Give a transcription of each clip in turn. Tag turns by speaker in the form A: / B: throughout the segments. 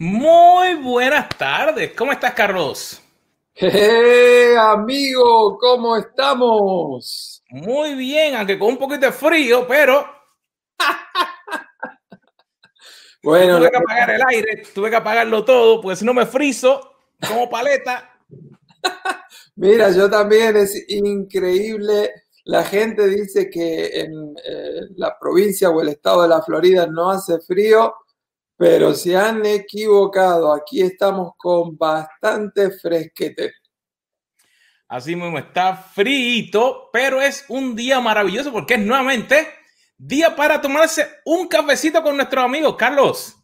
A: Muy buenas tardes. ¿Cómo estás, Carlos?
B: ¡Eh, amigo! ¿Cómo estamos?
A: Muy bien, aunque con un poquito de frío, pero. bueno, tuve que apagar el aire, tuve que apagarlo todo, pues si no me friso como paleta.
B: Mira, yo también es increíble. La gente dice que en eh, la provincia o el estado de la Florida no hace frío pero se han equivocado. Aquí estamos con bastante fresquete.
A: Así mismo está frito, pero es un día maravilloso porque es nuevamente día para tomarse un cafecito con nuestros amigos, Carlos.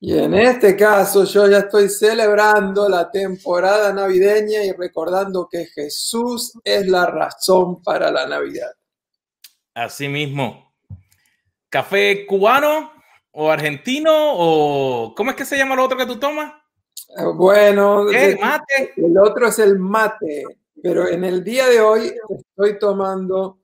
B: Y en este caso yo ya estoy celebrando la temporada navideña y recordando que Jesús es la razón para la Navidad.
A: Así mismo. Café cubano, o argentino o ¿cómo es que se llama lo otro que tú tomas?
B: Eh, bueno, el, mate. El otro es el mate, pero en el día de hoy estoy tomando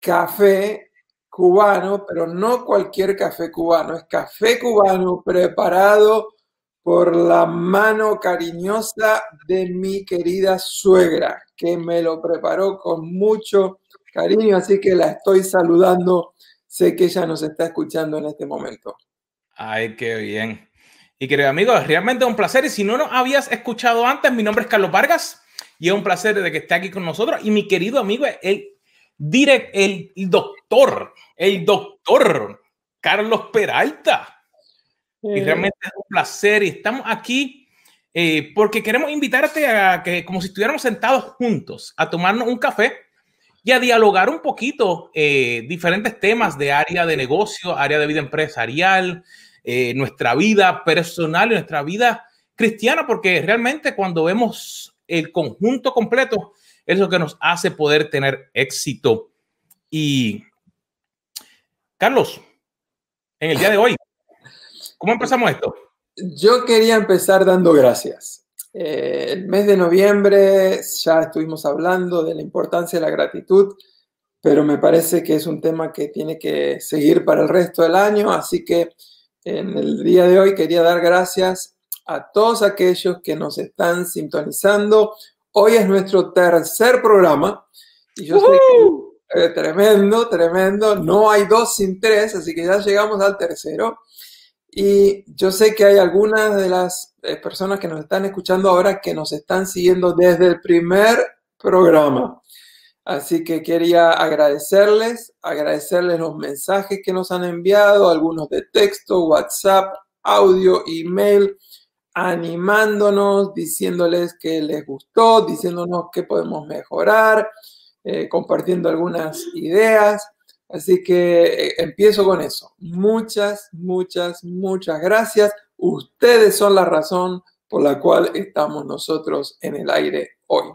B: café cubano, pero no cualquier café cubano, es café cubano preparado por la mano cariñosa de mi querida suegra, que me lo preparó con mucho cariño, así que la estoy saludando Sé que ella nos está escuchando en este momento.
A: Ay, qué bien. Y querido amigo, realmente un placer. Y si no nos habías escuchado antes, mi nombre es Carlos Vargas y es un placer de que esté aquí con nosotros. Y mi querido amigo, el, direct, el, doctor, el doctor Carlos Peralta. Y eh. realmente es un placer. Y estamos aquí eh, porque queremos invitarte a que, como si estuviéramos sentados juntos, a tomarnos un café y a dialogar un poquito eh, diferentes temas de área de negocio, área de vida empresarial, eh, nuestra vida personal y nuestra vida cristiana, porque realmente cuando vemos el conjunto completo, es lo que nos hace poder tener éxito. Y Carlos, en el día de hoy, ¿cómo empezamos esto?
B: Yo quería empezar dando gracias. Eh, el mes de noviembre ya estuvimos hablando de la importancia de la gratitud, pero me parece que es un tema que tiene que seguir para el resto del año, así que en el día de hoy quería dar gracias a todos aquellos que nos están sintonizando. Hoy es nuestro tercer programa y yo sé que, tremendo, tremendo. No hay dos sin tres, así que ya llegamos al tercero. Y yo sé que hay algunas de las eh, personas que nos están escuchando ahora que nos están siguiendo desde el primer programa. Así que quería agradecerles, agradecerles los mensajes que nos han enviado, algunos de texto, WhatsApp, audio, email, animándonos, diciéndoles que les gustó, diciéndonos que podemos mejorar, eh, compartiendo algunas ideas. Así que eh, empiezo con eso. Muchas, muchas, muchas gracias. Ustedes son la razón por la cual estamos nosotros en el aire hoy.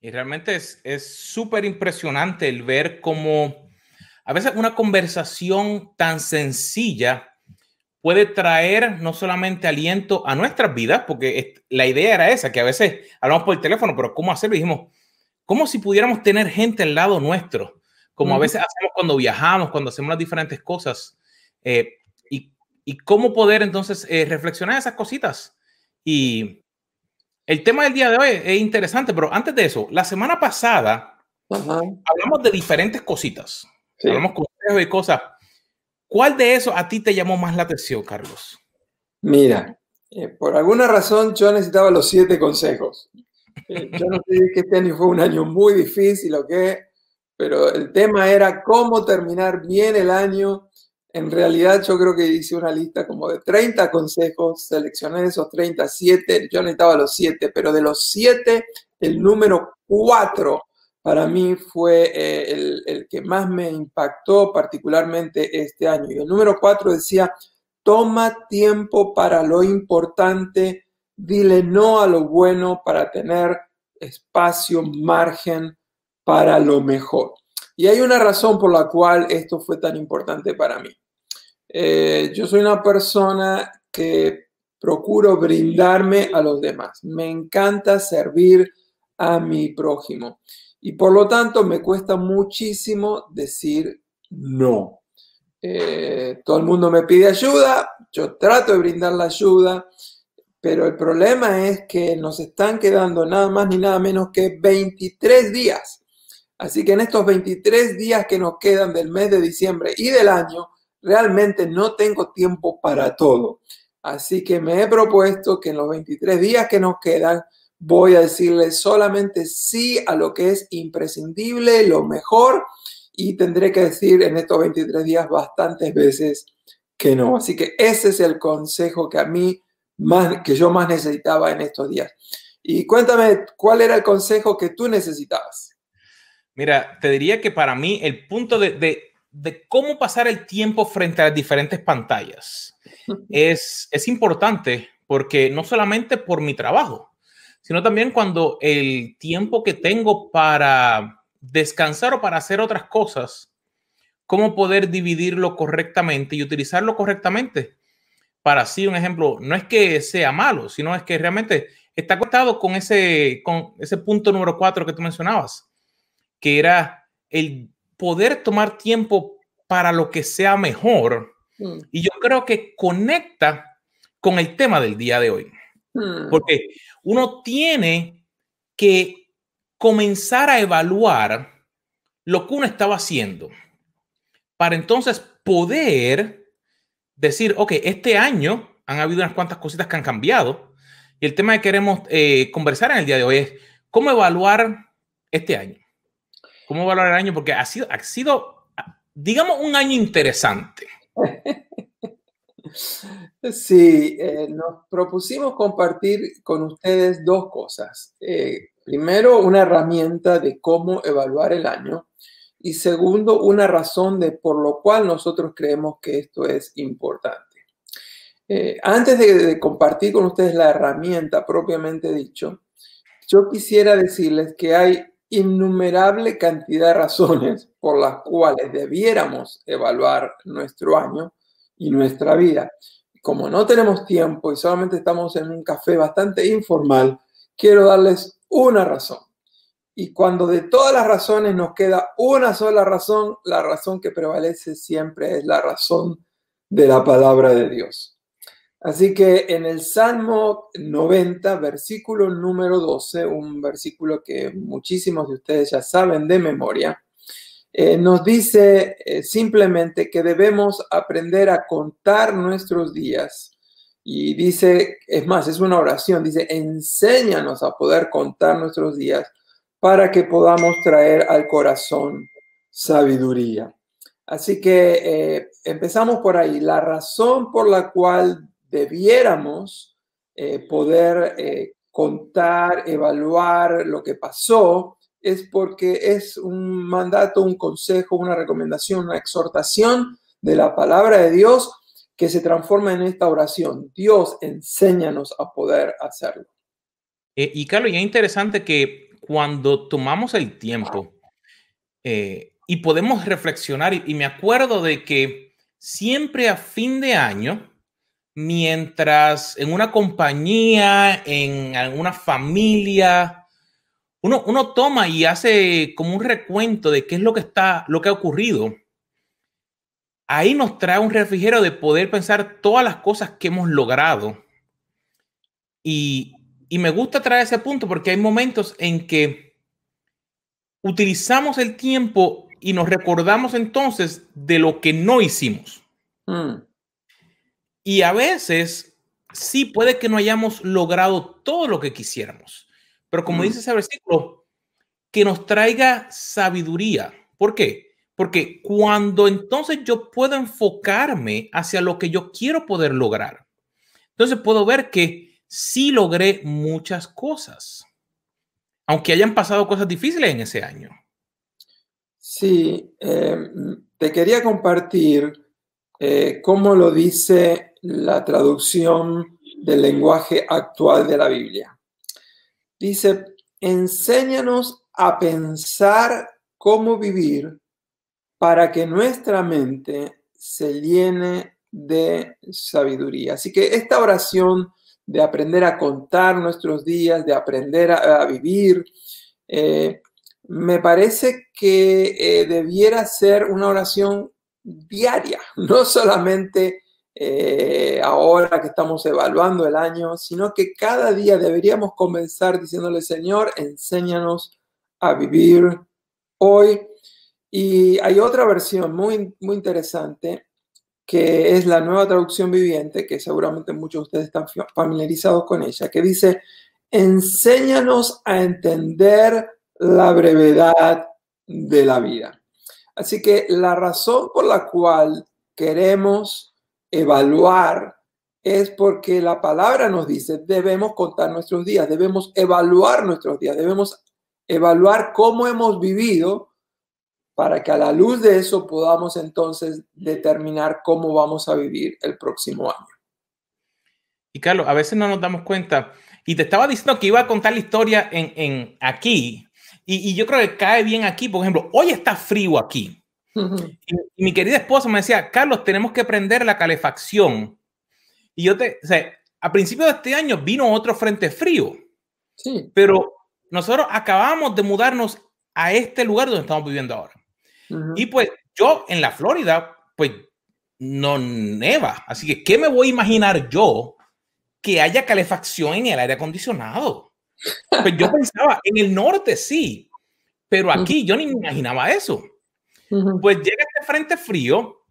A: Y realmente es súper impresionante el ver cómo a veces una conversación tan sencilla puede traer no solamente aliento a nuestras vidas, porque la idea era esa, que a veces hablamos por el teléfono, pero ¿cómo hacerlo? dijimos, ¿cómo si pudiéramos tener gente al lado nuestro? como a veces hacemos cuando viajamos, cuando hacemos las diferentes cosas. Eh, y, cómo poder entonces eh, reflexionar esas cositas. Y el tema del día de hoy es interesante, pero antes de eso, la semana pasada hablamos de diferentes cositas. Hablamos consejos y cosas. ¿Cuál de eso a ti te llamó más la atención, Carlos?
B: Mira, eh, por alguna razón yo necesitaba los siete consejos. yo no sé que este año fue un año muy difícil o qué, pero el tema era cómo terminar bien el año. En realidad yo creo que hice una lista como de 30 consejos, seleccioné esos 37, yo necesitaba los 7, pero de los 7, el número 4 para mí fue eh, el, el, que más me impactó particularmente este año. Y el número 4 decía, toma tiempo para lo importante, dile no a lo bueno para tener espacio, margen para lo mejor. Y hay una razón por la cual esto fue tan importante para mí. Eh, yo soy una persona que procuro brindarme a los demás. Me encanta servir a mi prójimo. Y por lo tanto me cuesta muchísimo decir no. Eh, todo el mundo me pide ayuda, yo trato de brindar la ayuda, pero el problema es que nos están quedando nada más ni nada menos que 23 días. Así que en estos 23 días que nos quedan del mes de diciembre y del año, realmente no tengo tiempo para todo. Así que me he propuesto que en los 23 días que nos quedan voy a decirle solamente sí a lo que es imprescindible, lo mejor, y tendré que decir en estos 23 días bastantes veces que no. Así que ese es el consejo que a mí más, que yo más necesitaba en estos días. Y cuéntame, ¿cuál era el consejo que tú necesitabas?
A: Mira, te diría que para mí el punto de, de, de cómo pasar el tiempo frente a las diferentes pantallas es, es importante porque no solamente por mi trabajo, sino también cuando el tiempo que tengo para descansar o para hacer otras cosas, cómo poder dividirlo correctamente y utilizarlo correctamente. Para así, un ejemplo, no es que sea malo, sino es que realmente está acostado con ese, con ese punto número cuatro que tú mencionabas, que era el poder tomar tiempo para lo que sea mejor. Mm. Y yo creo que conecta con el tema del día de hoy. Mm. Porque uno tiene que comenzar a evaluar lo que uno estaba haciendo para entonces poder decir, ok, este año han habido unas cuantas cositas que han cambiado y el tema que queremos eh, conversar en el día de hoy es cómo evaluar este año. ¿Cómo evaluar el año? Porque ha sido, ha sido digamos, un año interesante.
B: Sí, eh, nos propusimos compartir con ustedes dos cosas. Eh, primero, una herramienta de cómo evaluar el año y segundo, una razón de por lo cual nosotros creemos que esto es importante. Eh, antes de, de, compartir con ustedes la herramienta propiamente dicho, yo quisiera decirles que hay innumerable cantidad de razones por las cuales debiéramos evaluar nuestro año y nuestra vida. Como no tenemos tiempo y solamente estamos en un café bastante informal, quiero darles una razón. Y cuando de todas las razones nos queda una sola razón, la razón que prevalece siempre es la razón de la palabra de Dios. Así que en el Salmo 90, versículo número 12, un versículo que muchísimos de ustedes ya saben de memoria, eh, nos dice eh, simplemente que debemos aprender a contar nuestros días. Y dice, es más, es una oración, dice, enséñanos a poder contar nuestros días para que podamos traer al corazón sabiduría. Así que eh, empezamos por ahí. La razón por la cual debiéramos eh, poder eh, contar, evaluar lo que pasó, es porque es un mandato, un consejo, una recomendación, una exhortación de la palabra de Dios que se transforma en esta oración. Dios, enséñanos a poder hacerlo.
A: Eh, y Carlos, ya es interesante que cuando tomamos el tiempo y podemos reflexionar, y me acuerdo de que siempre a fin de año, mientras en una compañía, en alguna familia, uno, uno, toma y hace como un recuento de qué es lo que está, lo que ha ocurrido. Ahí nos trae un refrigerio de poder pensar todas las cosas que hemos logrado. Y, y me gusta traer ese punto porque hay momentos en que utilizamos el tiempo y nos recordamos entonces de lo que no hicimos. Mm. Y a veces sí puede que no hayamos logrado todo lo que quisiéramos, pero como dice ese versículo, que nos traiga sabiduría. ¿Por qué? Porque cuando entonces yo puedo enfocarme hacia lo que yo quiero poder lograr, entonces puedo ver que sí logré muchas cosas, aunque hayan pasado cosas difíciles en ese año.
B: Sí, eh, te quería compartir eh, cómo lo dice la traducción del lenguaje actual de la Biblia. Dice, enséñanos a pensar cómo vivir para que nuestra mente se llene de sabiduría. Así que esta oración de aprender a contar nuestros días, de aprender a, vivir, eh, me parece que eh, debiera ser una oración diaria, no solamente eh, ahora que estamos evaluando el año, sino que cada día deberíamos comenzar diciéndole, Señor, enséñanos a vivir hoy. Y hay otra versión muy, muy interesante que es la nueva traducción viviente, que seguramente muchos de ustedes están familiarizados con ella, que dice, enséñanos a entender la brevedad de la vida. Así que la razón por la cual queremos evaluar es porque la palabra nos dice, debemos contar nuestros días, debemos evaluar nuestros días, debemos evaluar cómo hemos vivido para que a la luz de eso podamos entonces determinar cómo vamos a vivir el próximo año.
A: Y Carlos, a veces no nos damos cuenta, y te estaba diciendo que iba a contar la historia en, aquí, y, yo creo que cae bien aquí, por ejemplo, hoy está frío aquí. Y, mi querida esposa me decía, Carlos, tenemos que prender la calefacción. Y yo te, o sea, a principios de este año vino otro frente frío. Sí. Pero nosotros acabamos de mudarnos a este lugar donde estamos viviendo ahora. Y pues yo en la Florida, pues no neva. Así que, ¿qué me voy a imaginar yo que haya calefacción en el aire acondicionado? Pues yo pensaba, en el norte sí, pero aquí yo ni me imaginaba eso. Pues llega este frente frío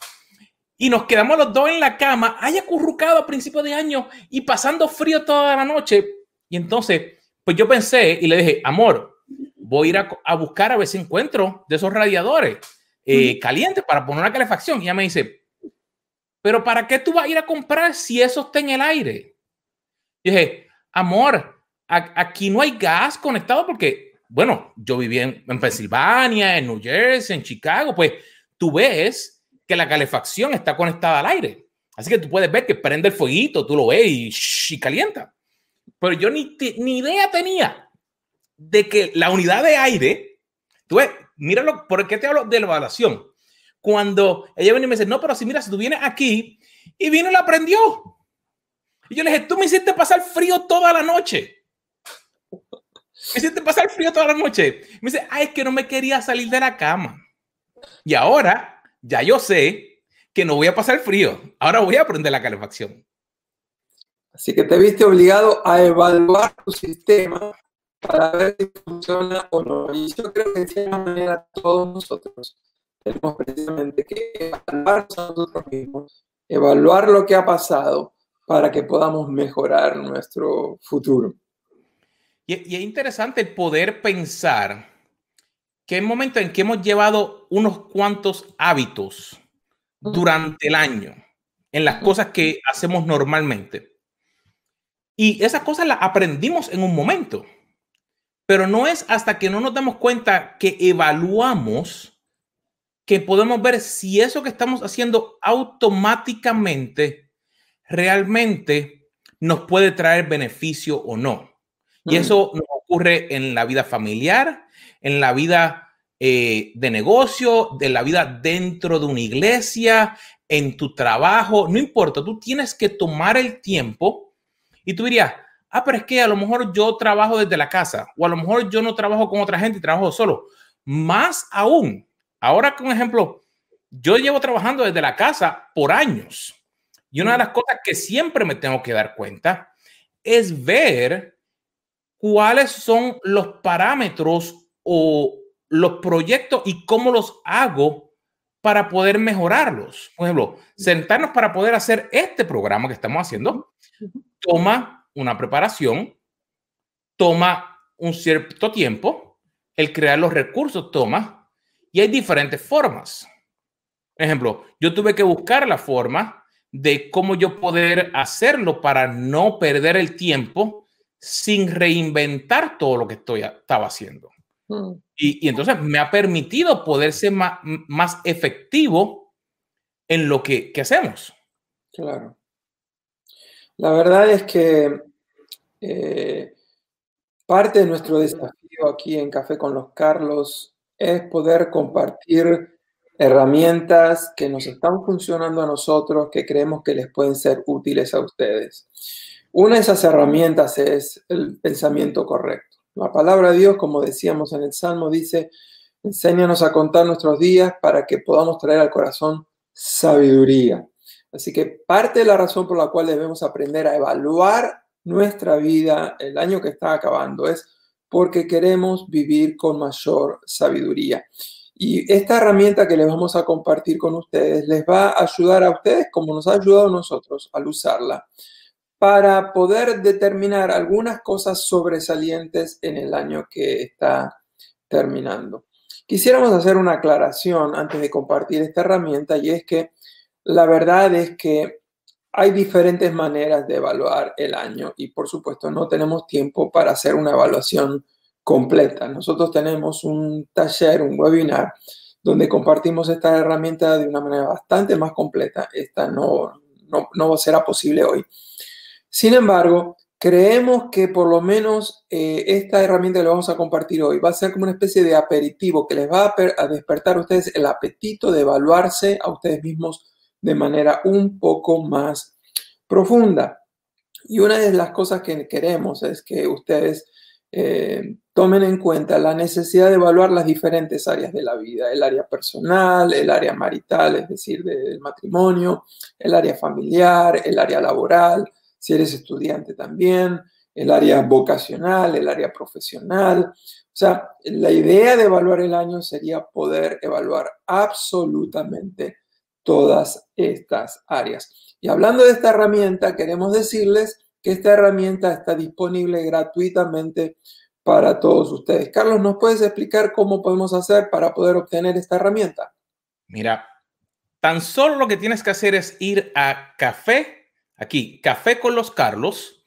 A: y nos quedamos los dos en la cama, haya acurrucado a principios de año y pasando frío toda la noche. Y entonces, pues yo pensé y le dije, amor, voy a ir a, buscar a ver si encuentro de esos radiadores eh, calientes para poner una calefacción. Y ella me dice, pero ¿para qué tú vas a ir a comprar si eso está en el aire? Y dije, amor, aquí no hay gas conectado porque, bueno, yo viví en, en Pensilvania, en New Jersey, en Chicago, pues tú ves que la calefacción está conectada al aire. Así que tú puedes ver que prende el fueguito, tú lo ves y, calienta. Pero yo ni, ni idea tenía de que la unidad de aire, tú ves, míralo, ¿por qué te hablo de la evaluación? Cuando ella viene y me dice, no, pero si mira, si tú vienes aquí y vino y la prendió. Y yo le dije, tú me hiciste pasar frío toda la noche. Me hiciste pasar frío toda la noche. Me dice, ay, es que no me quería salir de la cama. Y ahora ya yo sé que no voy a pasar frío. Ahora voy a prender la calefacción.
B: Así que te viste obligado a evaluar tu sistema para ver si funciona o no. Y yo creo que de cierta manera todos nosotros tenemos precisamente que evaluar nosotros mismos, evaluar lo que ha pasado para que podamos mejorar nuestro futuro.
A: Y, es interesante el poder pensar que hay momentos en que hemos llevado unos cuantos hábitos durante el año en las cosas que hacemos normalmente. Y esas cosas las aprendimos en un momento. Pero no es hasta que no nos damos cuenta que evaluamos que podemos ver si eso que estamos haciendo automáticamente realmente nos puede traer beneficio o no. Y eso nos ocurre en la vida familiar, en la vida eh, de negocio, de la vida dentro de una iglesia, en tu trabajo, no importa, tú tienes que tomar el tiempo y tú dirías, ah, pero es que a lo mejor yo trabajo desde la casa o a lo mejor yo no trabajo con otra gente y trabajo solo. Más aún, ahora con ejemplo, yo llevo trabajando desde la casa por años y una de las cosas que siempre me tengo que dar cuenta es ver cuáles son los parámetros o los proyectos y cómo los hago para poder mejorarlos. Por ejemplo, sentarnos para poder hacer este programa que estamos haciendo toma una preparación toma un cierto tiempo, el crear los recursos toma, y hay diferentes formas. Por ejemplo, yo tuve que buscar la forma de cómo yo poder hacerlo para no perder el tiempo sin reinventar todo lo que estoy, estaba haciendo. Mm. Y, entonces me ha permitido poder ser más, más efectivo en lo que, que hacemos.
B: Claro. La verdad es que eh, parte de nuestro desafío aquí en Café con los Carlos es poder compartir herramientas que nos están funcionando a nosotros, que creemos que les pueden ser útiles a ustedes. Una de esas herramientas es el pensamiento correcto. La palabra de Dios, como decíamos en el Salmo, dice, enséñanos a contar nuestros días para que podamos traer al corazón sabiduría. Así que parte de la razón por la cual debemos aprender a evaluar nuestra vida el año que está acabando es porque queremos vivir con mayor sabiduría. Y esta herramienta que les vamos a compartir con ustedes les va a ayudar a ustedes como nos ha ayudado a nosotros al usarla para poder determinar algunas cosas sobresalientes en el año que está terminando. Quisiéramos hacer una aclaración antes de compartir esta herramienta y es que la verdad es que hay diferentes maneras de evaluar el año y por supuesto no tenemos tiempo para hacer una evaluación completa. Nosotros tenemos un taller, un webinar, donde compartimos esta herramienta de una manera bastante más completa. Esta no, no, no será posible hoy. Sin embargo, creemos que por lo menos eh, esta herramienta que le vamos a compartir hoy va a ser como una especie de aperitivo que les va a, despertar a ustedes el apetito de evaluarse a ustedes mismos de manera un poco más profunda. Y una de las cosas que queremos es que ustedes eh, tomen en cuenta la necesidad de evaluar las diferentes áreas de la vida, el área personal, el área marital, es decir, del matrimonio, el área familiar, el área laboral, si eres estudiante también, el área vocacional, el área profesional. O sea, la idea de evaluar el año sería poder evaluar absolutamente todas estas áreas. Y hablando de esta herramienta, queremos decirles esta herramienta está disponible gratuitamente para todos ustedes. Carlos, ¿nos puedes explicar cómo podemos hacer para poder obtener esta herramienta?
A: Mira, tan solo lo que tienes que hacer es ir a café, aquí, café con los Carlos,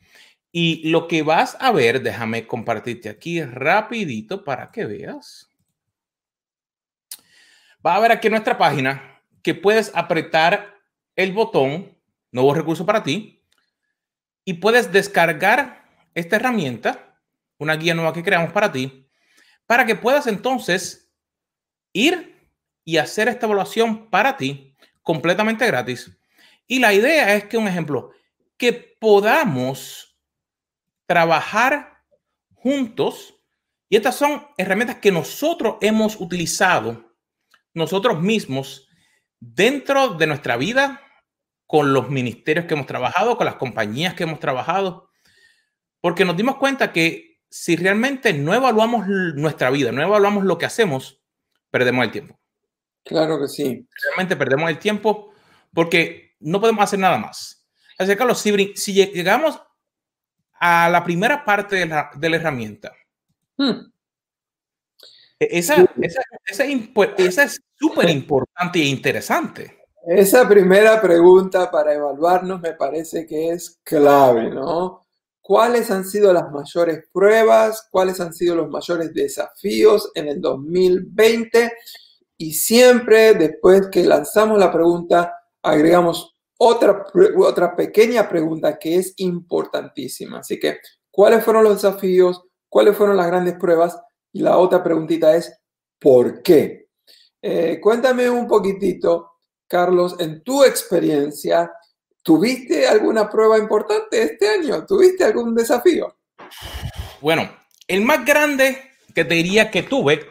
A: y lo que vas a ver, déjame compartirte aquí rapidito para que veas. Va a ver aquí en nuestra página que puedes apretar el botón Nuevo recurso para ti y puedes descargar esta herramienta, una guía nueva que creamos para ti, para que puedas entonces ir y hacer esta evaluación para ti completamente gratis. Y la idea es que, un ejemplo, que podamos trabajar juntos. Y estas son herramientas que nosotros hemos utilizado nosotros mismos dentro de nuestra vida con los ministerios que hemos trabajado, con las compañías que hemos trabajado, porque nos dimos cuenta que si realmente no evaluamos nuestra vida, no evaluamos lo que hacemos, perdemos el tiempo.
B: Claro que sí.
A: Realmente perdemos el tiempo porque no podemos hacer nada más. Así que, Carlos, si, llegamos a la primera parte de la, herramienta, hmm. e, esa, esa, esa es súper importante e interesante.
B: Esa primera pregunta para evaluarnos me parece que es clave, ¿no? ¿Cuáles han sido las mayores pruebas? ¿Cuáles han sido los mayores desafíos en el 2020? Y siempre después que lanzamos la pregunta, agregamos otra, otra pequeña pregunta que es importantísima. Así que, ¿cuáles fueron los desafíos? ¿Cuáles fueron las grandes pruebas? Y la otra preguntita es, ¿por qué? Eh, cuéntame un poquitito Carlos, en tu experiencia, ¿tuviste alguna prueba importante este año? ¿Tuviste algún desafío?
A: Bueno, el más grande que te diría que tuve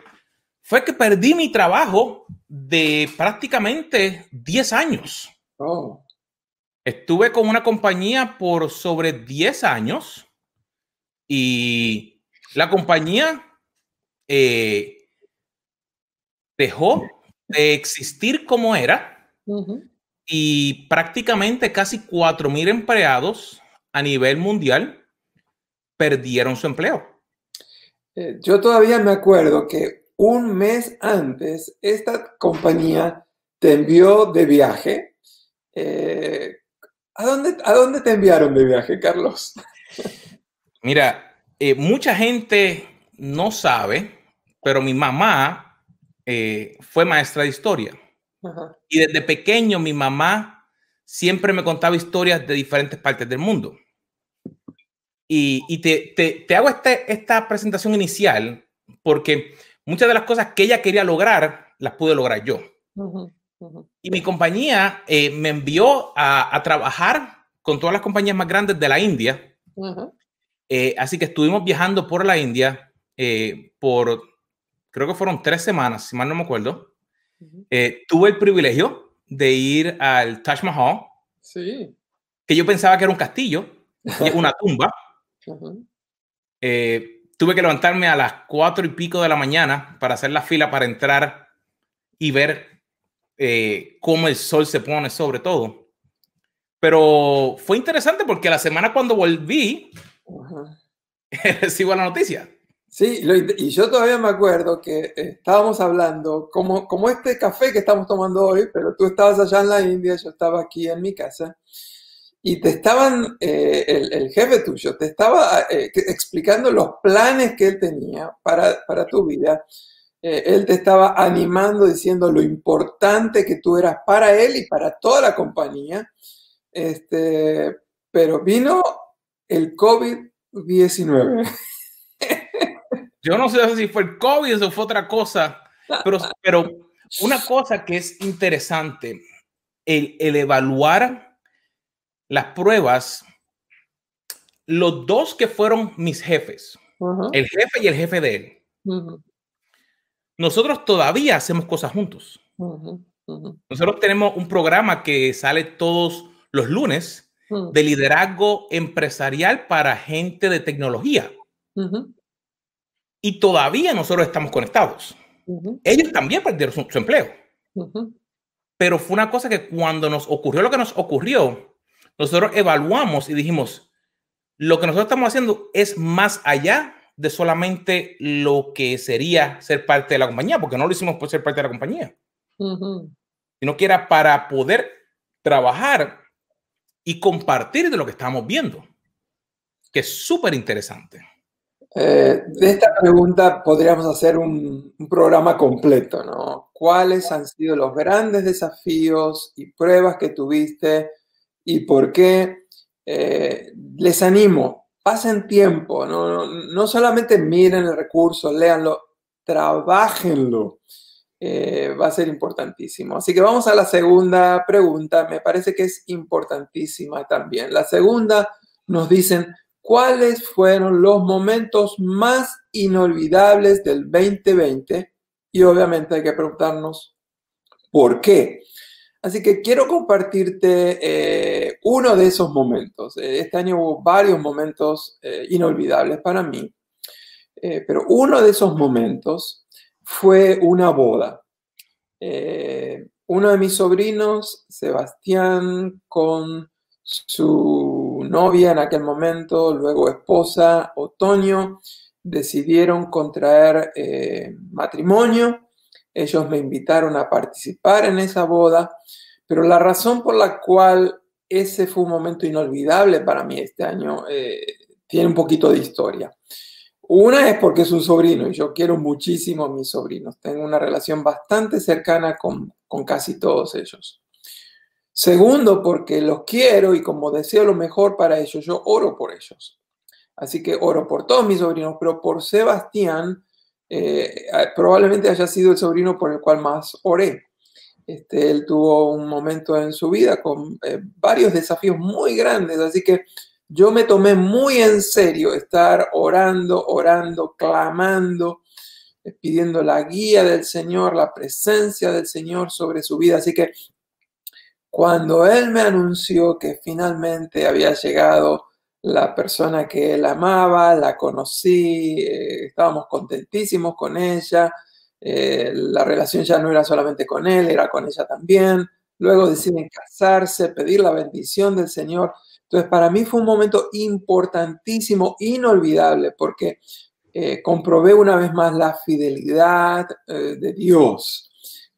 A: fue que perdí mi trabajo de prácticamente 10 años. Oh. Estuve con una compañía por sobre 10 años y la compañía eh, dejó de existir como era y prácticamente casi 4.000 empleados a nivel mundial perdieron su empleo.
B: Eh, yo todavía me acuerdo que un mes antes esta compañía te envió de viaje. Eh, ¿a, dónde, ¿A dónde te enviaron de viaje, Carlos?
A: Mira, eh, mucha gente no sabe, pero mi mamá fue maestra de historia. Y desde pequeño mi mamá siempre me contaba historias de diferentes partes del mundo. Y, te, hago este, esta presentación inicial porque muchas de las cosas que ella quería lograr las pude lograr yo. Y mi compañía eh, me envió a, trabajar con todas las compañías más grandes de la India. Eh, así que estuvimos viajando por la India eh, por, creo que fueron tres semanas, si mal no me acuerdo. Tuve el privilegio de ir al Taj Mahal
B: Sí.
A: Que yo pensaba que era un castillo, una tumba. Eh, tuve que levantarme a las cuatro y pico de la mañana para hacer la fila para entrar y ver eh, cómo el sol se pone sobre todo. Pero fue interesante porque la semana cuando volví, recibo la noticia.
B: Sí, y yo todavía me acuerdo que estábamos hablando, como, como este café que estamos tomando hoy, pero tú estabas allá en la India, yo estaba aquí en mi casa, y te estaban, eh, el, jefe tuyo, te estaba eh, explicando los planes que él tenía para, para tu vida. Eh, él te estaba animando, diciendo lo importante que tú eras para él y para toda la compañía. Este, pero vino el COVID-19.
A: Yo no sé si fue el COVID o fue otra cosa, pero, pero una cosa que es interesante, el, el evaluar las pruebas, los dos que fueron mis jefes, el jefe y el jefe de él, nosotros todavía hacemos cosas juntos. Nosotros tenemos un programa que sale todos los lunes de liderazgo empresarial para gente de tecnología. Y todavía nosotros estamos conectados. Ellos también perdieron su, empleo. Pero fue una cosa que cuando nos ocurrió lo que nos ocurrió, nosotros evaluamos y dijimos, lo que nosotros estamos haciendo es más allá de solamente lo que sería ser parte de la compañía, porque no lo hicimos por ser parte de la compañía, sino que era para poder trabajar y compartir de lo que estamos viendo, que es súper interesante.
B: Eh, de esta pregunta podríamos hacer un, programa completo, ¿no? ¿Cuáles han sido los grandes desafíos y pruebas que tuviste y por qué? Eh, les animo, pasen tiempo, no, no, solamente miren el recurso, léanlo, trabajenlo. Eh, va a ser importantísimo. Así que vamos a la segunda pregunta, me parece que es importantísima también. La segunda nos dicen, ¿cuáles fueron los momentos más inolvidables del 2020? Y obviamente hay que preguntarnos, ¿por qué? Así que quiero compartirte eh, uno de esos momentos. Eh, este año hubo varios momentos inolvidables para mí, pero uno de esos momentos fue una boda. Eh, uno de mis sobrinos, Sebastián, con su novia en aquel momento, luego esposa, Otoño, decidieron contraer eh, matrimonio. Ellos me invitaron a participar en esa boda, pero la razón por la cual ese fue un momento inolvidable para mí este año eh, tiene un poquito de historia. Una es porque es un sobrino y yo quiero muchísimo a mis sobrinos. Tengo una relación bastante cercana con, casi todos ellos. Segundo, porque los quiero y como deseo lo mejor para ellos, yo oro por ellos. Así que oro por todos mis sobrinos, pero por Sebastián eh, probablemente haya sido el sobrino por el cual más oré. Este, él tuvo un momento en su vida con eh, varios desafíos muy grandes, así que yo me tomé muy en serio estar orando, orando, clamando, eh, pidiendo la guía del Señor, la presencia del Señor sobre su vida. Así que cuando Él me anunció que finalmente había llegado la persona que Él amaba, la conocí, eh, estábamos contentísimos con ella, eh, la relación ya no era solamente con Él, era con ella también. Luego deciden casarse, pedir la bendición del Señor. Entonces, para mí fue un momento importantísimo, inolvidable, porque eh, comprobé una vez más la fidelidad eh, de Dios,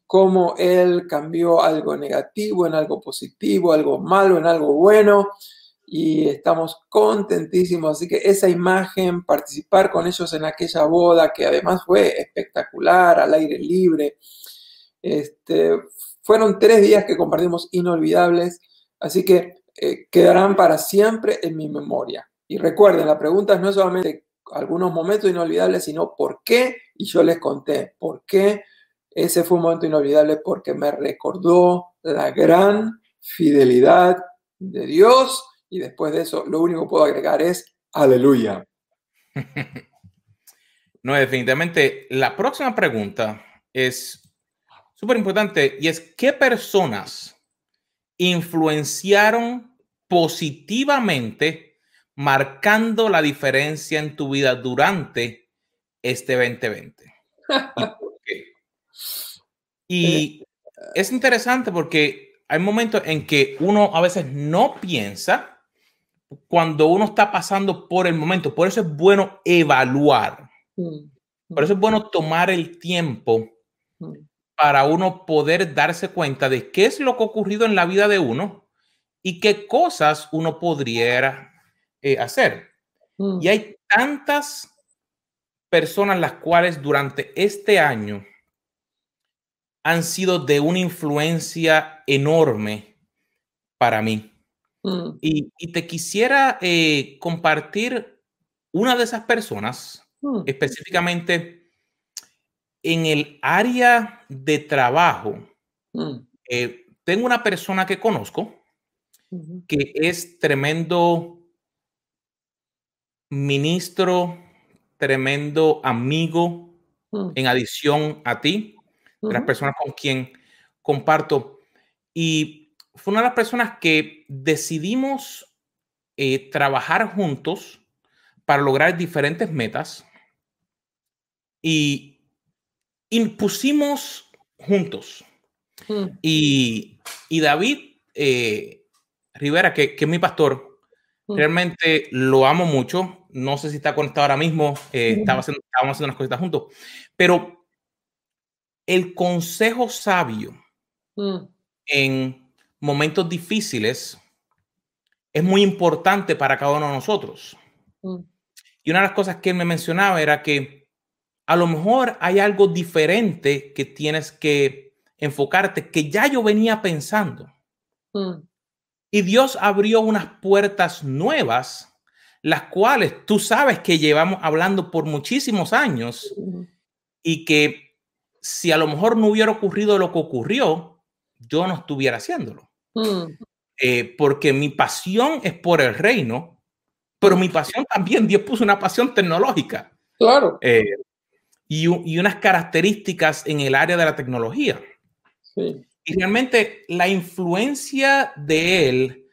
B: cómo Él cambió algo negativo en algo positivo, algo malo en algo bueno, y estamos contentísimos. Así que esa imagen, participar con ellos en aquella boda, que además fue espectacular, al aire libre, este, fueron tres días que compartimos inolvidables. Así que eh, quedarán para siempre en mi memoria. Y recuerden, la pregunta no es solamente algunos momentos inolvidables, sino por qué, y yo les conté por qué ese fue un momento inolvidable, porque me recordó la gran fidelidad de Dios, y después de eso lo único que puedo agregar es aleluya.
A: No, definitivamente, la próxima pregunta es súper importante y es, ¿qué personas influenciaron positivamente, marcando la diferencia en tu vida durante este 2020? ¿Y, es interesante porque hay momentos en que uno a veces no piensa cuando uno está pasando por el momento. Por eso es bueno evaluar. Mm. Por eso es bueno tomar el tiempo mm. para uno poder darse cuenta de qué es lo que ha ocurrido en la vida de uno y qué cosas uno podría eh, hacer. Mm. Y hay tantas personas las cuales durante este año han sido de una influencia enorme para mí. Mm. Y, te quisiera eh, compartir una de esas personas, mm. específicamente en el área de trabajo. Mm. Eh, tengo una persona que conozco que es tremendo ministro, tremendo amigo, en adición a ti, de las personas con quien comparto. Y fue una de las personas que decidimos eh, trabajar juntos para lograr diferentes metas y impusimos juntos. Hmm. Y, David eh, Rivera, que, es mi pastor, hmm. realmente lo amo mucho. No sé si está conectado ahora mismo, eh, estaba haciendo, estábamos haciendo unas cositas juntos, pero el consejo sabio hmm. en momentos difíciles es muy importante para cada uno de nosotros. Mm. Y una de las cosas que él me mencionaba era que a lo mejor hay algo diferente que tienes que enfocarte, que ya yo venía pensando. Mm. Y Dios abrió unas puertas nuevas, las cuales tú sabes que llevamos hablando por muchísimos años mm. y que si a lo mejor no hubiera ocurrido lo que ocurrió, yo no estuviera haciéndolo. Mm. Eh, porque mi pasión es por el reino, pero mi pasión también, Dios puso una pasión tecnológica.
B: Claro.
A: Eh, y, y, unas características en el área de la tecnología.
B: Sí.
A: Y realmente la influencia de él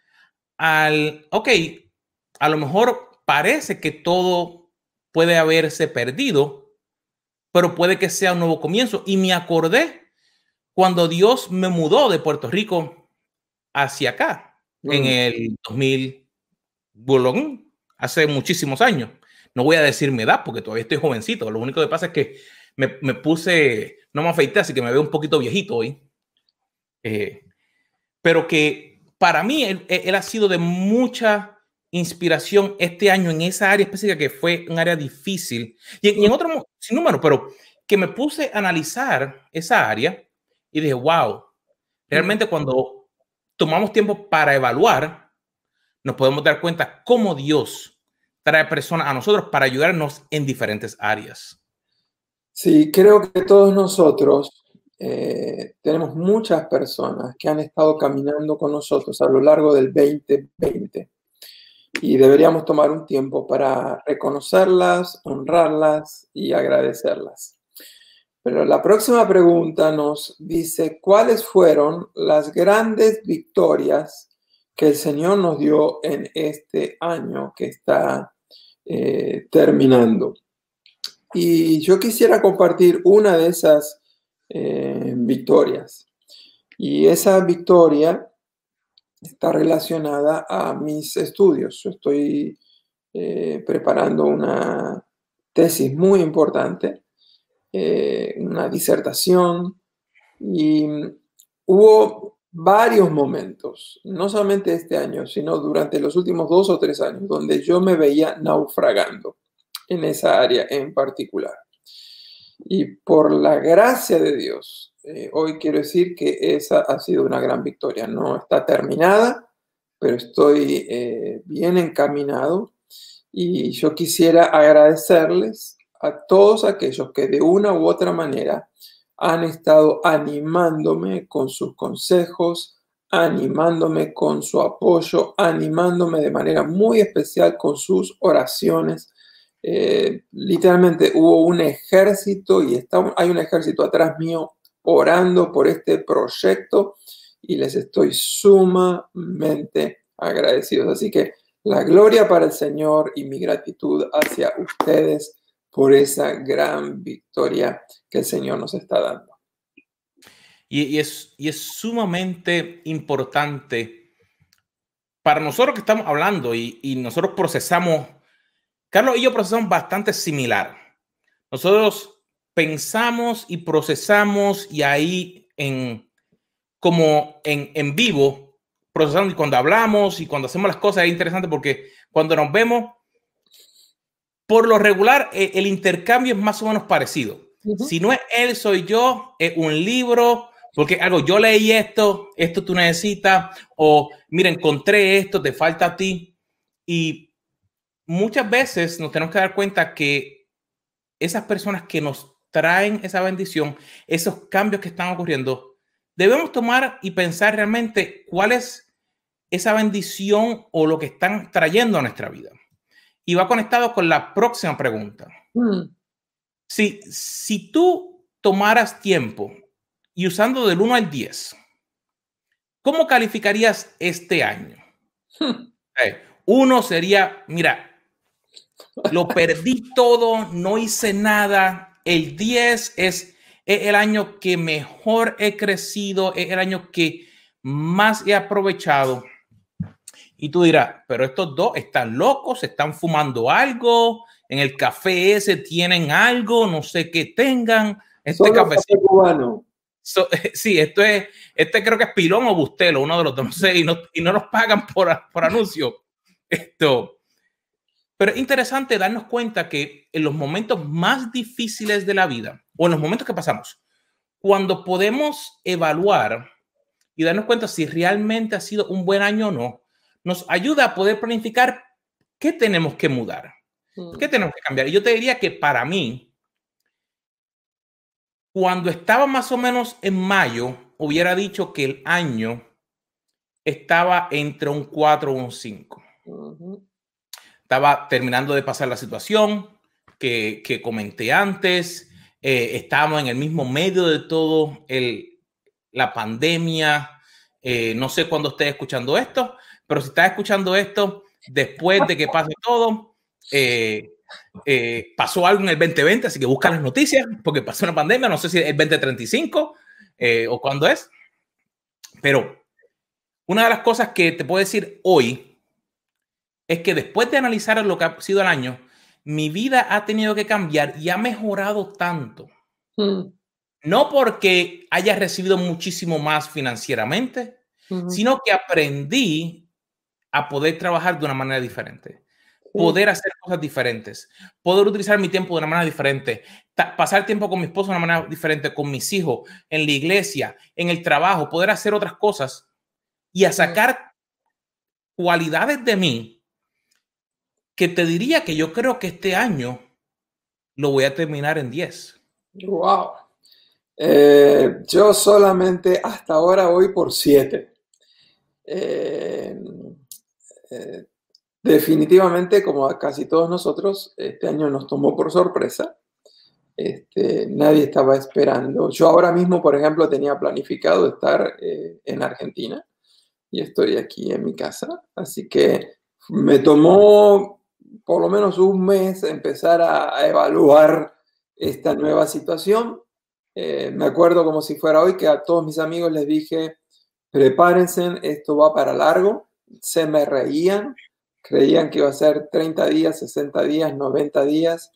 A: al, ok, a lo mejor parece que todo puede haberse perdido, pero puede que sea un nuevo comienzo. Y me acordé cuando Dios me mudó de Puerto Rico hacia acá en el 2000, Bolón, hace muchísimos años. No voy a decir mi edad porque todavía estoy jovencito. Lo único que pasa es que me, puse, no me afeité, así que me veo un poquito viejito hoy. Eh, pero que para mí él, ha sido de mucha inspiración este año en esa área específica que fue un área difícil y, y en otro sin número, pero que me puse a analizar esa área y dije, wow, realmente cuando tomamos tiempo para evaluar, nos podemos dar cuenta cómo Dios trae personas a nosotros para ayudarnos en diferentes áreas.
B: Sí, creo que todos nosotros eh, tenemos muchas personas que han estado caminando con nosotros a lo largo del 2020 y deberíamos tomar un tiempo para reconocerlas, honrarlas y agradecerlas. Pero la próxima pregunta nos dice, ¿cuáles fueron las grandes victorias que el Señor nos dio en este año que está eh, terminando? Y yo quisiera compartir una de esas eh, victorias. Y esa victoria está relacionada a mis estudios. Yo estoy eh, preparando una tesis muy importante eh, una disertación y hubo varios momentos, no solamente este año, sino durante los últimos dos o tres años, donde yo me veía naufragando en esa área en particular. Y por la gracia de Dios, eh, hoy quiero decir que esa ha sido una gran victoria. No está terminada, pero estoy eh, bien encaminado y yo quisiera agradecerles a todos aquellos que de una u otra manera han estado animándome con sus consejos, animándome con su apoyo, animándome de manera muy especial con sus oraciones. Eh, literalmente hubo un ejército y está, hay un ejército atrás mío orando por este proyecto y les estoy sumamente agradecidos. Así que la gloria para el Señor y mi gratitud hacia ustedes por esa gran victoria que el Señor nos está dando.
A: Y, es, y es sumamente importante para nosotros que estamos hablando y, y nosotros procesamos, Carlos y yo procesamos bastante similar. Nosotros pensamos y procesamos y ahí en como en, en vivo procesando y cuando hablamos y cuando hacemos las cosas es interesante porque cuando nos vemos por lo regular e, el intercambio es más o menos parecido. Si no es él, soy yo, es un libro, porque algo, yo leí esto, esto tú necesitas, o mira, encontré esto, te falta a ti. Y muchas veces nos tenemos que dar cuenta que esas personas que nos traen esa bendición, esos cambios que están ocurriendo, debemos tomar y pensar realmente cuál es esa bendición o lo que están trayendo a nuestra vida. Y va conectado con la próxima pregunta. Hmm. Si, si tú tomaras tiempo y usando del 1 al 10, ¿cómo calificarías este año? Hmm. Uno sería, mira, lo perdí todo, no hice nada. El 10 es, el año que mejor he crecido, es el año que más he aprovechado. Y tú dirás, pero estos dos están locos, están fumando algo, en el café ese tienen algo, no sé qué tengan. Este café cubano. sí, esto es, este creo que es Pilón o Bustelo, uno de los dos, no sé, y no, y no nos pagan por, por anuncio. Esto. Pero es interesante darnos cuenta que en los momentos más difíciles de la vida, o en los momentos que pasamos, cuando podemos evaluar y darnos cuenta si realmente ha sido un buen año o no, nos ayuda a poder planificar qué tenemos que mudar, qué mm. tenemos que cambiar. Y yo te diría que para mí, cuando estaba más o menos en mayo, hubiera dicho que el año estaba entre un 4 y un 5. Estaba terminando de pasar la situación que, que comenté antes. Eh, estábamos en el mismo medio de todo el, la pandemia. Eh, no sé cuándo estés escuchando esto, pero si estás escuchando esto después de que pase todo, eh, eh, pasó algo en el 2020, así que busca las noticias, porque pasó una pandemia, no sé si es el 2035 eh, o cuándo es, pero una de las cosas que te puedo decir hoy es que después de analizar lo que ha sido el año, mi vida ha tenido que cambiar y ha mejorado tanto. Hmm. No porque haya recibido muchísimo más financieramente, sino que aprendí a poder trabajar de una manera diferente, poder hacer cosas diferentes, poder utilizar mi tiempo de una manera diferente, pasar tiempo con mi esposo de una manera diferente, con mis hijos, en la iglesia, en el trabajo, poder hacer otras cosas y a sacar cualidades de mí que te diría que yo creo que este año lo voy a terminar en 10.
B: Wow. Eh, yo solamente hasta ahora voy por 7. Eh, eh, definitivamente, como a casi todos nosotros, este año nos tomó por sorpresa. Este, nadie estaba esperando. Yo ahora mismo, por ejemplo, tenía planificado estar eh, en Argentina y estoy aquí en mi casa. Así que me tomó por lo menos un mes empezar a, evaluar esta nueva situación. Eh, me acuerdo como si fuera hoy que a todos mis amigos les dije, prepárense, esto va para largo se me reían, creían que iba a ser 30 días, 60 días, 90 días.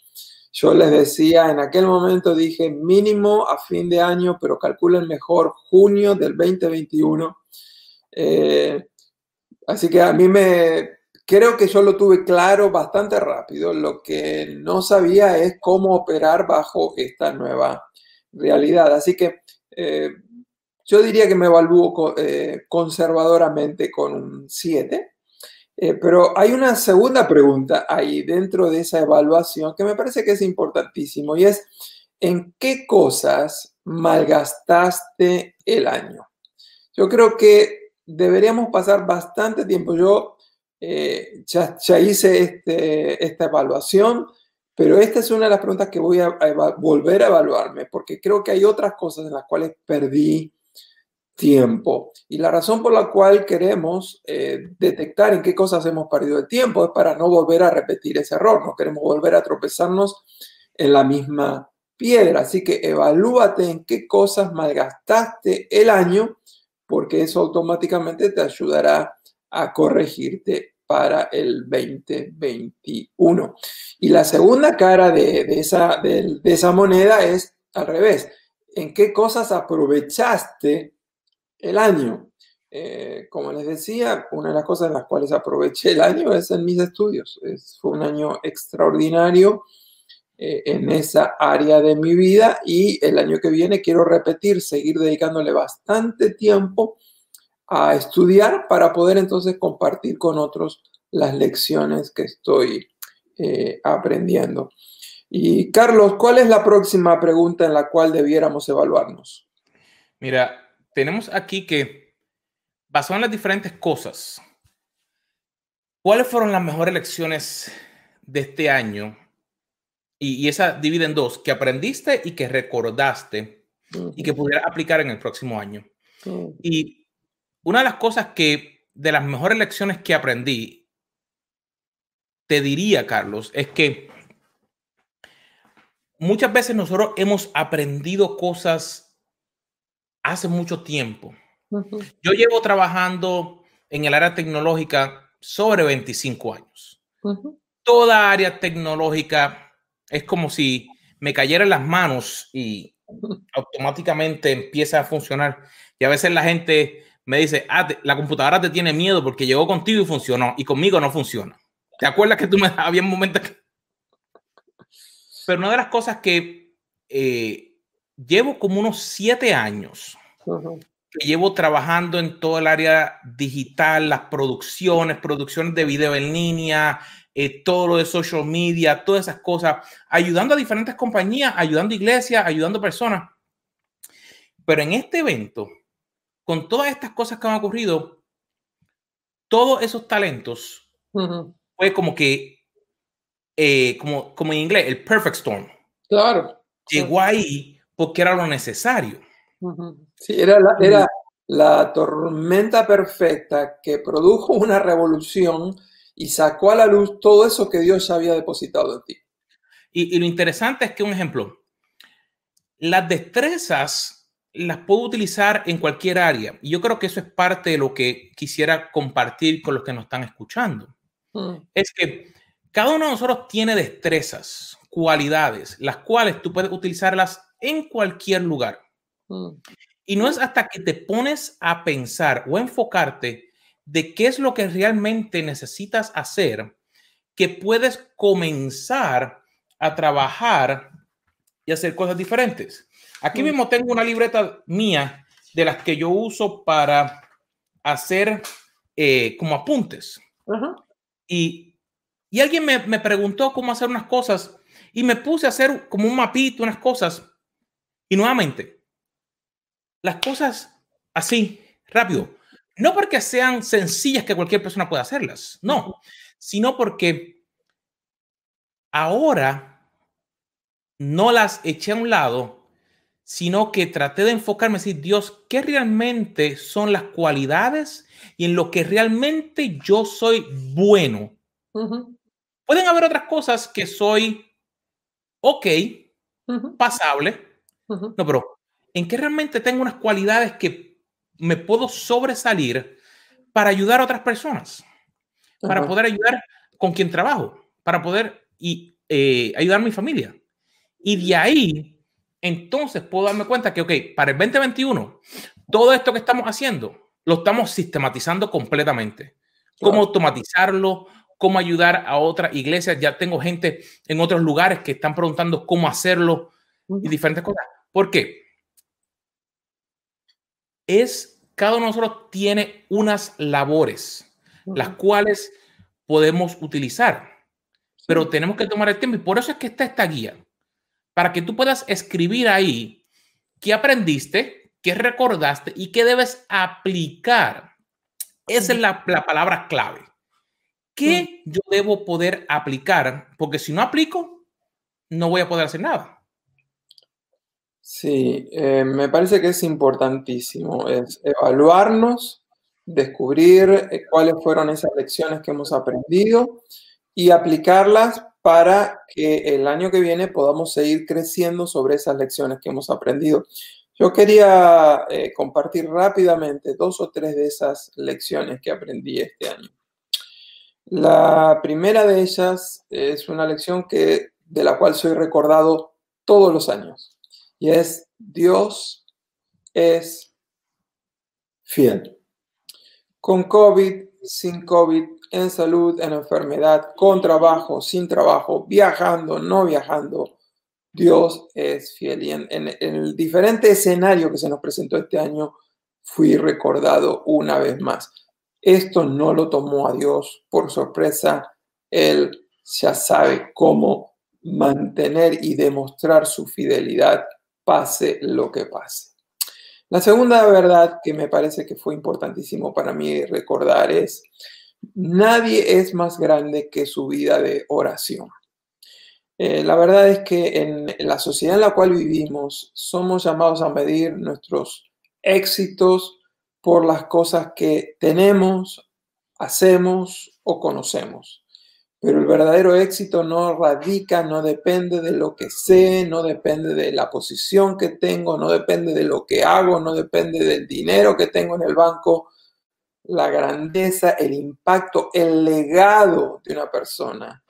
B: Yo les decía, en aquel momento dije mínimo a fin de año, pero calculen mejor junio del 2021. Eh, así que a mí me, creo que yo lo tuve claro bastante rápido. Lo que no sabía es cómo operar bajo esta nueva realidad. Así que eh, yo diría que me evalúo eh, conservadoramente con un 7, eh, pero hay una segunda pregunta ahí dentro de esa evaluación que me parece que es importantísimo y es, ¿en qué cosas malgastaste el año? Yo creo que deberíamos pasar bastante tiempo. Yo eh, ya, hice este, esta evaluación, pero esta es una de las preguntas que voy a, a volver a evaluarme porque creo que hay otras cosas en las cuales perdí tiempo. Y la razón por la cual queremos eh, detectar en qué cosas hemos perdido el tiempo es para no volver a repetir ese error, no queremos volver a tropezarnos en la misma piedra. Así que evalúate en qué cosas malgastaste el año, porque eso automáticamente te ayudará a corregirte para el 2021. Y la segunda cara de, esa, de esa moneda es al revés. ¿En qué cosas aprovechaste el año? Eh, como les decía, una de las cosas en las cuales aproveché el año es en mis estudios. fue un año extraordinario eh, en esa área de mi vida y el año que viene quiero repetir, seguir dedicándole bastante tiempo a estudiar para poder entonces compartir con otros las lecciones que estoy eh, aprendiendo. Y Carlos, ¿cuál es la próxima pregunta en la cual debiéramos evaluarnos?
A: Mira, tenemos aquí que, basado en las diferentes cosas, ¿cuáles fueron las mejores lecciones de este año? Y, esa divide en dos, que aprendiste y que recordaste y que pudieras aplicar en el próximo año. Y una de las cosas que, de las mejores lecciones que aprendí, te diría, Carlos, es que muchas veces nosotros hemos aprendido cosas hace mucho tiempo. Yo llevo trabajando en el área tecnológica sobre 25 años. Toda área tecnológica es como si me cayera en las manos y automáticamente empieza a funcionar. Y a veces la gente me dice, ah, la computadora te tiene miedo porque llegó contigo y funcionó y conmigo no funciona. ¿Te acuerdas que tú me había momentos que pero una de las cosas que eh, llevo como unos siete años, que llevo trabajando en todo el área digital, las producciones, producciones de video en línea, eh, todo lo de social media, todas esas cosas, ayudando a diferentes compañías, ayudando iglesias, ayudando personas. Pero en este evento, con todas estas cosas que han ocurrido, todos esos talentos fue como que eh, como, como en inglés, el perfect storm.
B: Claro.
A: Llegó ahí porque era lo necesario.
B: Sí, era la, era la tormenta perfecta que produjo una revolución y sacó a la luz todo eso que Dios ya había depositado en ti.
A: Y, y lo interesante es que, un ejemplo, las destrezas las puedo utilizar en cualquier área. Y yo creo que eso es parte de lo que quisiera compartir con los que nos están escuchando. Mm. Es que cada uno de nosotros tiene destrezas, cualidades, las cuales tú puedes utilizarlas en cualquier lugar. Mm. Y no es hasta que te pones a pensar o enfocarte de qué es lo que realmente necesitas hacer que puedes comenzar a trabajar y hacer cosas diferentes. Aquí mm. mismo tengo una libreta mía de las que yo uso para hacer eh, como apuntes. Y y alguien me, preguntó cómo hacer unas cosas y me puse a hacer como un mapito, unas cosas. Y nuevamente, las cosas así, rápido, no porque sean sencillas que cualquier persona pueda hacerlas, no, sino porque ahora no las eché a un lado, sino que traté de enfocarme decir, Dios, ¿qué realmente son las cualidades y en lo que realmente yo soy bueno? Pueden haber otras cosas que soy ok, pasable, no, pero en que realmente tengo unas cualidades que me puedo sobresalir para ayudar a otras personas, para poder ayudar con quien trabajo, para poder y, eh, ayudar a mi familia. Y de ahí, entonces puedo darme cuenta que, ok, para el 2021, todo esto que estamos haciendo, lo estamos sistematizando completamente. Cómo automatizarlo, cómo ayudar a otras iglesias. Ya tengo gente en otros lugares que están preguntando cómo hacerlo y diferentes cosas. ¿Por qué? Es, cada uno de nosotros tiene unas labores, las cuales podemos utilizar, pero tenemos que tomar el tiempo y por eso es que está esta guía, para que tú puedas escribir ahí qué aprendiste, qué recordaste y qué debes aplicar. Esa es la, la palabra clave. ¿Qué yo debo poder aplicar? Porque si no aplico, no voy a poder hacer nada.
B: Sí, eh, me parece que es importantísimo, es evaluarnos, descubrir eh, cuáles fueron esas lecciones que hemos aprendido y aplicarlas para que el año que viene podamos seguir creciendo sobre esas lecciones que hemos aprendido. Yo quería eh, compartir rápidamente dos o tres de esas lecciones que aprendí este año. La primera de ellas es una lección que, de la cual soy recordado todos los años y es Dios es fiel. Con COVID, sin COVID, en salud, en enfermedad, con trabajo, sin trabajo, viajando, no viajando, Dios es fiel. Y en, el diferente escenario que se nos presentó este año, fui recordado una vez más. Esto no lo tomó a Dios por sorpresa. Él ya sabe cómo mantener y demostrar su fidelidad, pase lo que pase. La segunda verdad que me parece que fue importantísimo para mí recordar es, nadie es más grande que su vida de oración. Eh, la verdad es que en la sociedad en la cual vivimos somos llamados a medir nuestros éxitos por las cosas que tenemos, hacemos o conocemos. Pero el verdadero éxito no radica, no depende de lo que sé, no depende de la posición que tengo, no depende de lo que hago, no depende del dinero que tengo en el banco. La grandeza, el impacto, el legado de una persona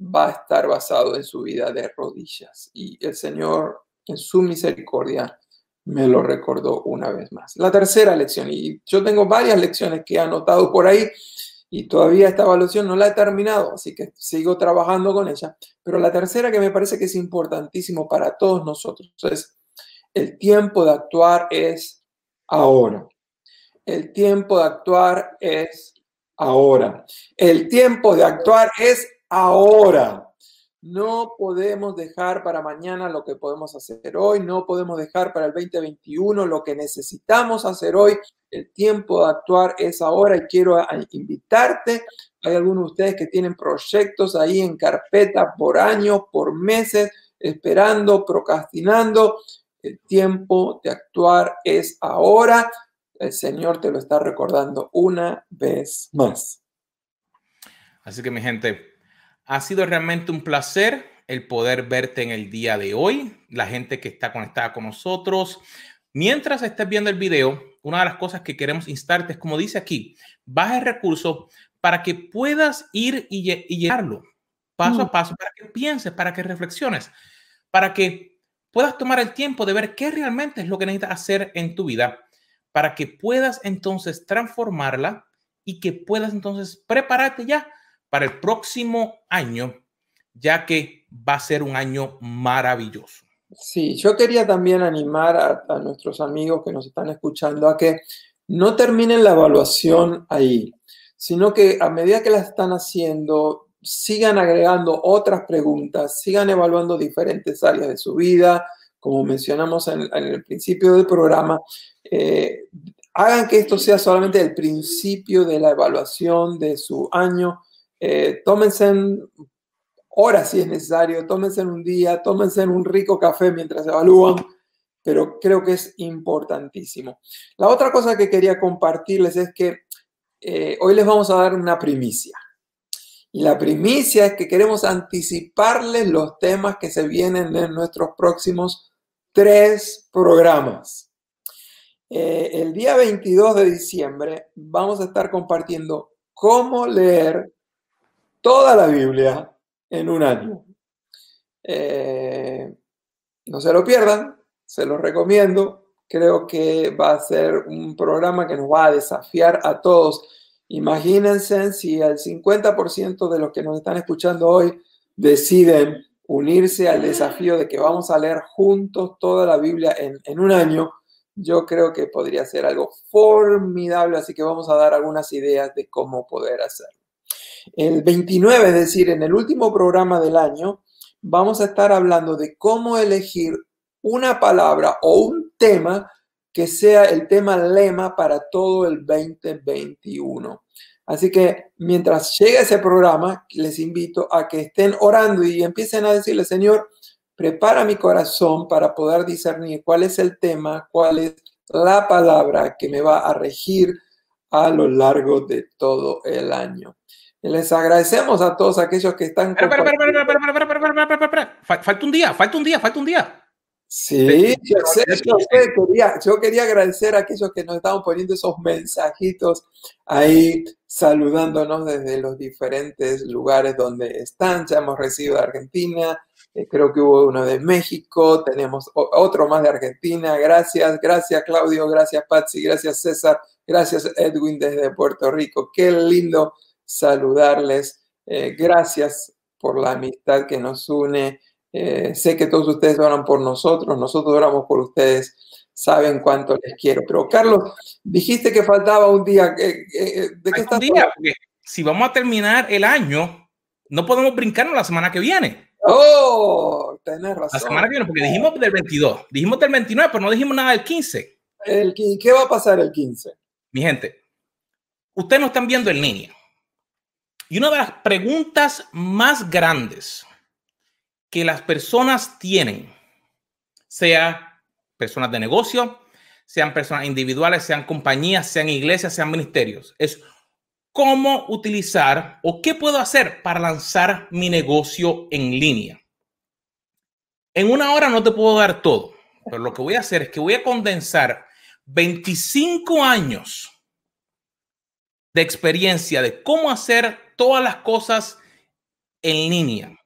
B: va a estar basado en su vida de rodillas. Y el Señor, en su misericordia, me lo recordó una vez más. La tercera lección, y yo tengo varias lecciones que he anotado por ahí, y todavía esta evaluación no la he terminado, así que sigo trabajando con ella. Pero la tercera que me parece que es importantísimo para todos nosotros es el tiempo de actuar es ahora. El tiempo de actuar es ahora. El tiempo de actuar es ahora. No podemos dejar para mañana lo que podemos hacer hoy, no podemos dejar para el 2021 lo que necesitamos hacer hoy. El tiempo de actuar es ahora y quiero invitarte. Hay algunos de ustedes que tienen proyectos ahí en carpeta por años, por meses, esperando, procrastinando. El tiempo de actuar es ahora. El Señor te lo está recordando una vez más.
A: Así que mi gente, ha sido realmente un placer el poder verte en el día de hoy, la gente que está conectada con nosotros. Mientras estés viendo el video, una de las cosas que queremos instarte es, como dice aquí, baja el recurso para que puedas ir y, y paso a mm. paso, para que pienses, para que reflexiones, para que puedas tomar el tiempo de ver qué realmente es lo que necesitas hacer en tu vida, para que puedas entonces transformarla y que puedas entonces prepararte ya para el próximo año, ya que va a ser un año maravilloso.
B: Sí, yo quería también animar a, nuestros amigos que nos están escuchando a que no terminen la evaluación ahí, sino que a medida que la están haciendo, sigan agregando otras preguntas, sigan evaluando diferentes áreas de su vida, como mencionamos en, el principio del programa, eh, hagan que esto sea solamente el principio de la evaluación de su año eh, tómense horas si es necesario, tómense un día, tómense un rico café mientras evalúan, pero creo que es importantísimo. La otra cosa que quería compartirles es que eh, hoy les vamos a dar una primicia. Y la primicia es que queremos anticiparles los temas que se vienen en nuestros próximos tres programas. Eh, el día 22 de diciembre vamos a estar compartiendo cómo leer toda la Biblia en un año. Eh, no se lo pierdan, se lo recomiendo. Creo que va a ser un programa que nos va a desafiar a todos. Imagínense si el 50% de los que nos están escuchando hoy deciden unirse al desafío de que vamos a leer juntos toda la Biblia en, en un año, yo creo que podría ser algo formidable, así que vamos a dar algunas ideas de cómo poder hacerlo. El 29, es decir, en el último programa del año, vamos a estar hablando de cómo elegir una palabra o un tema que sea el tema lema para todo el 2021. Así que mientras llega ese programa, les invito a que estén orando y empiecen a decirle, Señor, prepara mi corazón para poder discernir cuál es el tema, cuál es la palabra que me va a regir a lo largo de todo el año. Les agradecemos a todos aquellos que están...
A: Espera, espera, espera, espera, Falta un día, falta un día, falta un día.
B: Sí, yo, quería, yo quería agradecer a aquellos que nos estaban poniendo esos mensajitos ahí, saludándonos desde los diferentes lugares donde están. Ya hemos recibido de Argentina, eh, creo que hubo uno de México, tenemos otro más de Argentina. Gracias, gracias Claudio, gracias Patsy, gracias César, gracias Edwin desde Puerto Rico. Qué lindo saludarles. Eh, gracias por la amistad que nos une. Eh, sé que todos ustedes oran por nosotros, nosotros oramos por ustedes, saben cuánto les quiero. Pero Carlos, dijiste que faltaba un día. ¿De qué estás
A: día, si vamos a terminar el año, no podemos brincarnos la semana que viene.
B: Oh, tenés razón.
A: La semana que viene, porque dijimos del 22, dijimos del 29, pero no dijimos nada del 15.
B: El, ¿Qué va a pasar el 15?
A: Mi gente, ustedes nos están viendo en línea. Y una de las preguntas más grandes que las personas tienen, sea personas de negocio, sean personas individuales, sean compañías, sean iglesias, sean ministerios, es cómo utilizar o qué puedo hacer para lanzar mi negocio en línea. En una hora no te puedo dar todo, pero lo que voy a hacer es que voy a condensar 25 años de experiencia de cómo hacer todas las cosas en línea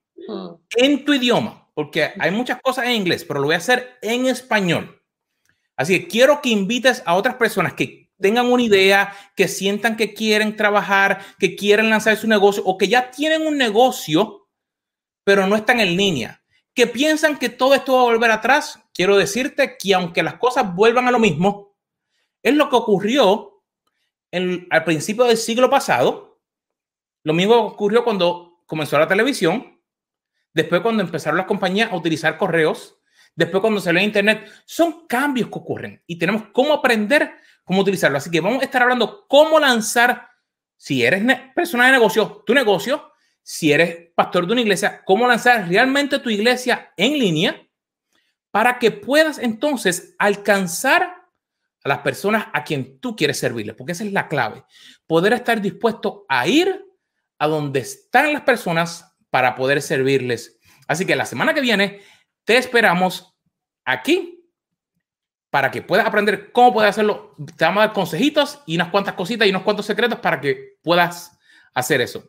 A: en tu idioma, porque hay muchas cosas en inglés, pero lo voy a hacer en español. Así que quiero que invites a otras personas que tengan una idea, que sientan que quieren trabajar, que quieren lanzar su negocio o que ya tienen un negocio, pero no están en línea, que piensan que todo esto va a volver atrás. Quiero decirte que aunque las cosas vuelvan a lo mismo, es lo que ocurrió al principio del siglo pasado. Lo mismo ocurrió cuando comenzó la televisión, después cuando empezaron las compañías a utilizar correos, después cuando salió Internet, son cambios que ocurren y tenemos cómo aprender cómo utilizarlo. Así que vamos a estar hablando cómo lanzar, si eres persona de negocio, tu negocio, si eres pastor de una iglesia, cómo lanzar realmente tu iglesia en línea para que puedas entonces alcanzar a las personas a quien tú quieres servirles, porque esa es la clave, poder estar dispuesto a ir a donde están las personas para poder servirles. Así que la semana que viene te esperamos aquí para que puedas aprender cómo puedes hacerlo. Te vamos a dar consejitos y unas cuantas cositas y unos cuantos secretos para que puedas hacer eso.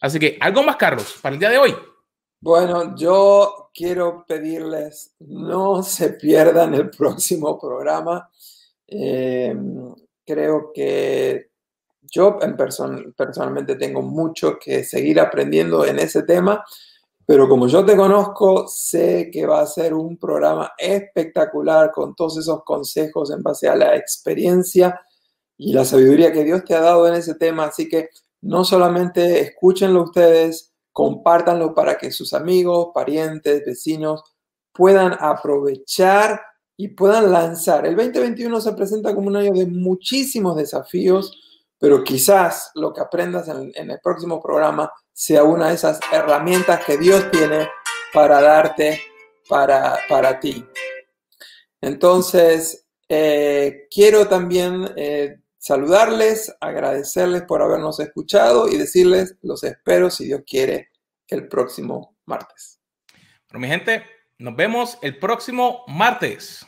A: Así que, ¿algo más, Carlos, para el día de hoy?
B: Bueno, yo quiero pedirles, no se pierdan el próximo programa. Eh, creo que yo en personalmente tengo mucho que seguir aprendiendo en ese tema, pero como yo te conozco, sé que va a ser un programa espectacular con todos esos consejos en base a la experiencia y la sabiduría que Dios te ha dado en ese tema. Así que no solamente escúchenlo ustedes, compártanlo para que sus amigos, parientes, vecinos puedan aprovechar y puedan lanzar. El 2021 se presenta como un año de muchísimos desafíos pero quizás lo que aprendas en, el próximo programa sea una de esas herramientas que Dios tiene para darte para, para ti. Entonces, eh, quiero también eh, saludarles, agradecerles por habernos escuchado y decirles, los espero si Dios quiere el próximo martes.
A: Bueno, mi gente, nos vemos el próximo martes.